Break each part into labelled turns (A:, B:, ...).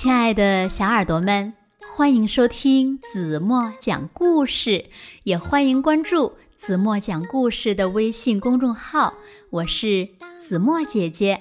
A: 亲爱的小耳朵们，欢迎收听子墨讲故事，也欢迎关注子墨讲故事的微信公众号。我是子墨姐姐。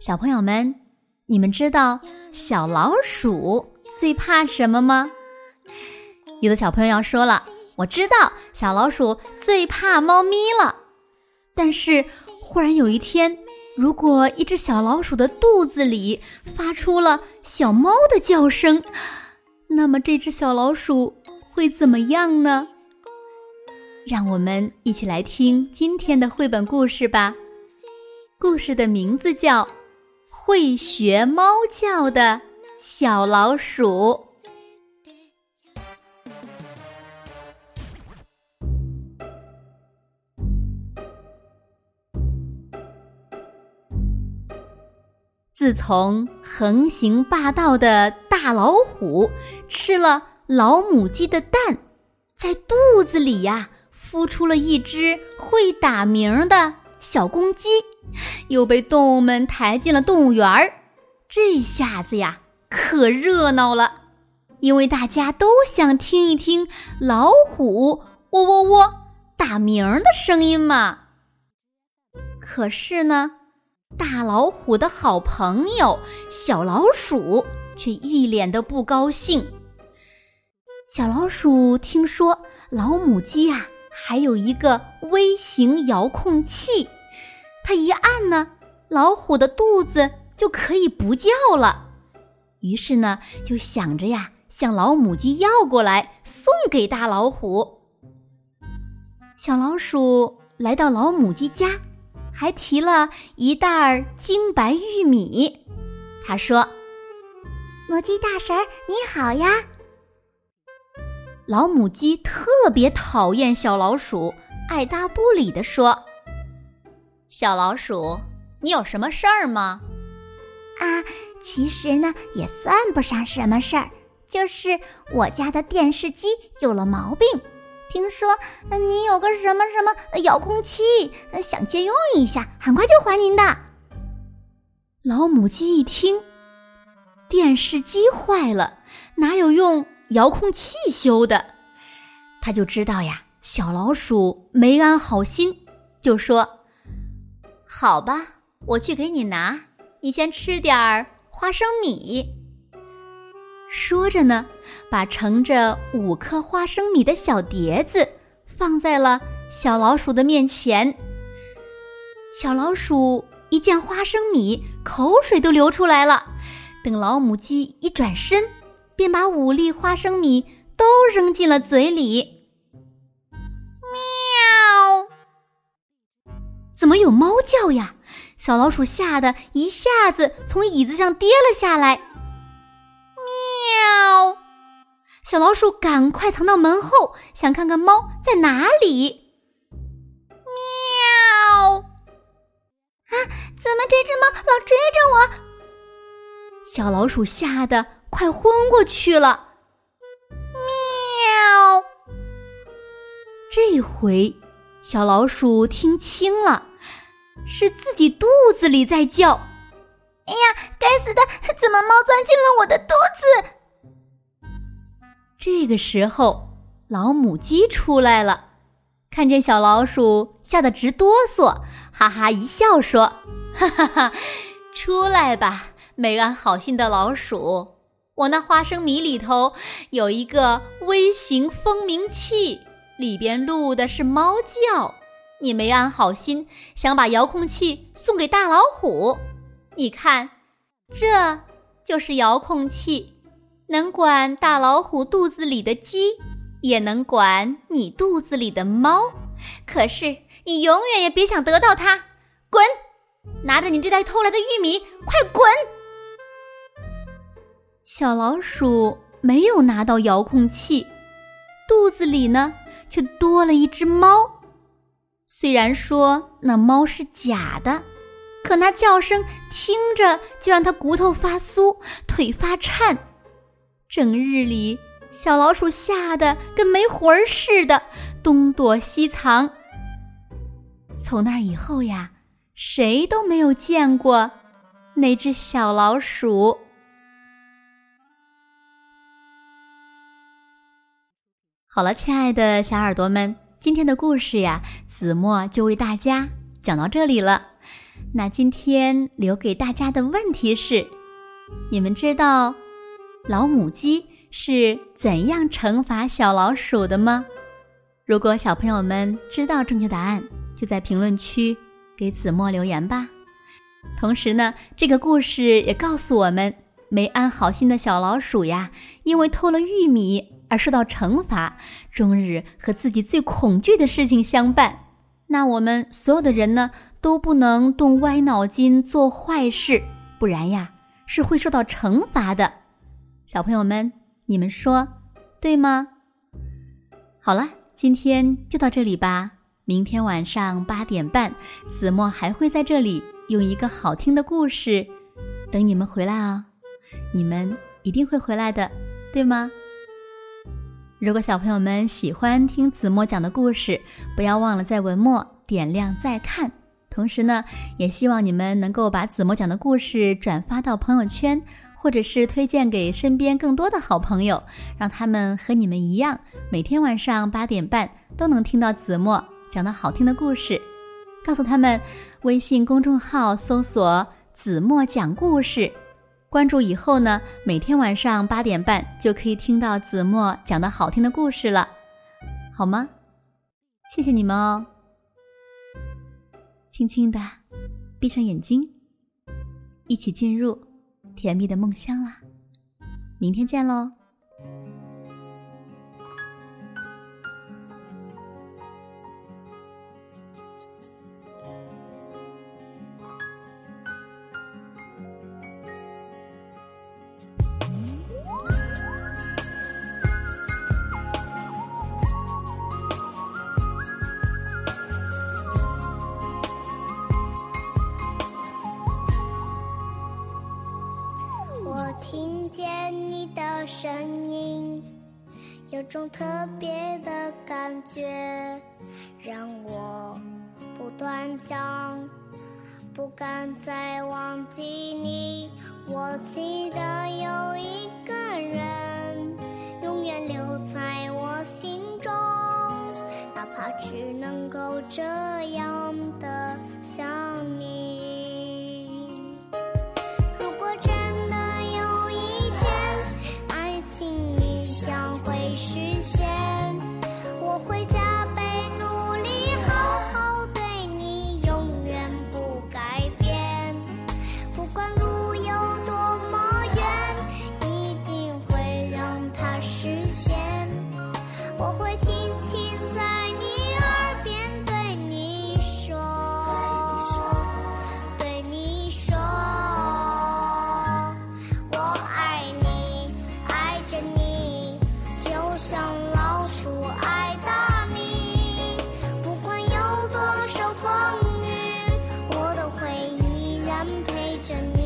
A: 小朋友们，你们知道小老鼠最怕什么吗？有的小朋友要说了，我知道小老鼠最怕猫咪了。但是忽然有一天。如果一只小老鼠的肚子里发出了小猫的叫声，那么这只小老鼠会怎么样呢？让我们一起来听今天的绘本故事吧。故事的名字叫《会学猫叫的小老鼠》。自从横行霸道的大老虎吃了老母鸡的蛋，在肚子里呀孵出了一只会打鸣的小公鸡，又被动物们抬进了动物园儿。这下子呀可热闹了，因为大家都想听一听老虎喔喔喔打鸣的声音嘛。可是呢？大老虎的好朋友小老鼠却一脸的不高兴。小老鼠听说老母鸡呀还有一个微型遥控器，它一按呢，老虎的肚子就可以不叫了。于是呢，就想着呀，向老母鸡要过来送给大老虎。小老鼠来到老母鸡家。还提了一袋儿精白玉米，他说：“
B: 母鸡大婶你好呀。”
A: 老母鸡特别讨厌小老鼠，爱答不理地说：“小老鼠，你有什么事儿吗？”
B: 啊，其实呢也算不上什么事儿，就是我家的电视机有了毛病。听说你有个什么什么遥控器，想借用一下，很快就还您的。
A: 老母鸡一听，电视机坏了，哪有用遥控器修的？他就知道呀，小老鼠没安好心，就说：“好吧，我去给你拿，你先吃点儿花生米。”说着呢，把盛着五颗花生米的小碟子放在了小老鼠的面前。小老鼠一见花生米，口水都流出来了。等老母鸡一转身，便把五粒花生米都扔进了嘴里。
B: 喵！
A: 怎么有猫叫呀？小老鼠吓得一下子从椅子上跌了下来。小老鼠赶快藏到门后，想看看猫在哪里。
B: 喵！啊，怎么这只猫老追着我？
A: 小老鼠吓得快昏过去了。
B: 喵！
A: 这回小老鼠听清了，是自己肚子里在叫。
B: 哎呀，该死的，怎么猫钻进了我的肚子？
A: 这个时候，老母鸡出来了，看见小老鼠，吓得直哆嗦，哈哈一笑说：“哈哈哈，出来吧，没安好心的老鼠！我那花生米里头有一个微型蜂鸣器，里边录的是猫叫。你没安好心，想把遥控器送给大老虎。你看，这就是遥控器。”能管大老虎肚子里的鸡，也能管你肚子里的猫。可是你永远也别想得到它。滚！拿着你这袋偷来的玉米，快滚！小老鼠没有拿到遥控器，肚子里呢却多了一只猫。虽然说那猫是假的，可那叫声听着就让它骨头发酥，腿发颤。整日里小老鼠吓得跟没魂儿似的东躲西藏。从那以后呀谁都没有见过那只小老鼠。好了亲爱的小耳朵们今天的故事呀子墨就为大家讲到这里了。那今天留给大家的问题是你们知道老母鸡是怎样惩罚小老鼠的吗？如果小朋友们知道正确答案，就在评论区给子墨留言吧。同时呢，这个故事也告诉我们，没安好心的小老鼠呀，因为偷了玉米。而受到惩罚，终日和自己最恐惧的事情相伴。那我们所有的人呢，都不能动歪脑筋做坏事，不然呀，是会受到惩罚的。小朋友们，你们说对吗？好了，今天就到这里吧。明天晚上八点半，子墨还会在这里用一个好听的故事等你们回来哦。你们一定会回来的，对吗？如果小朋友们喜欢听子墨讲的故事，不要忘了在文末点亮再看。同时呢，也希望你们能够把子墨讲的故事转发到朋友圈，或者是推荐给身边更多的好朋友，让他们和你们一样，每天晚上八点半都能听到子墨讲的好听的故事。告诉他们，微信公众号搜索“子墨讲故事”。关注以后呢，每天晚上八点半就可以听到子墨讲的好听的故事了，好吗？谢谢你们哦。轻轻的闭上眼睛，一起进入甜蜜的梦乡啦。明天见喽。
C: 种特别的感觉，让我不断想，不敢再忘记你。我记得有一个人，永远留在我心中，哪怕只能够这样的想你。会轻轻在你耳边对你说，对你说，对你说，我爱你，爱着你，就像老鼠爱大米。不管有多少风雨，我都会依然陪着你。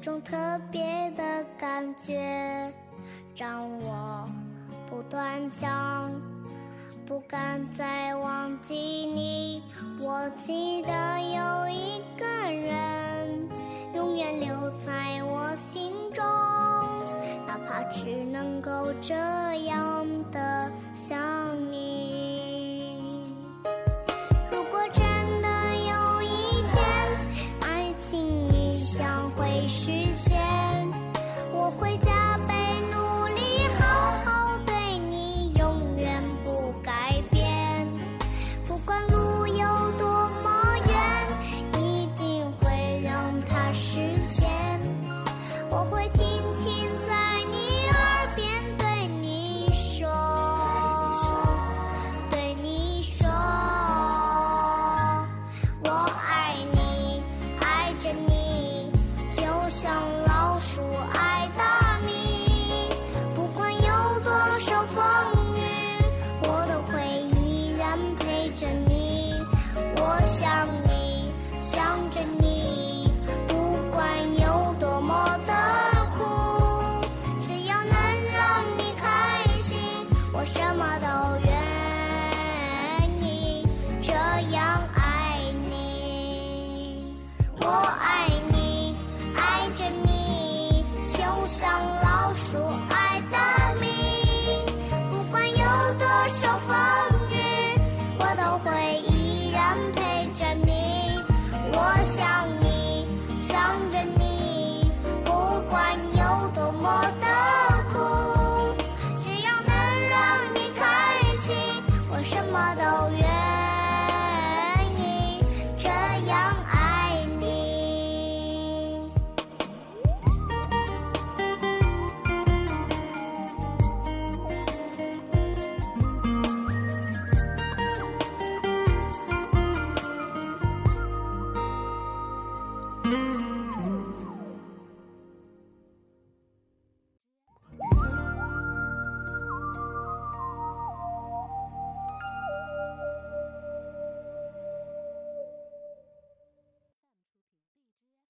C: 种特别的感觉，让我不断想，不敢再忘记你。我记得有一个人，永远留在我心中，哪怕只能够这样。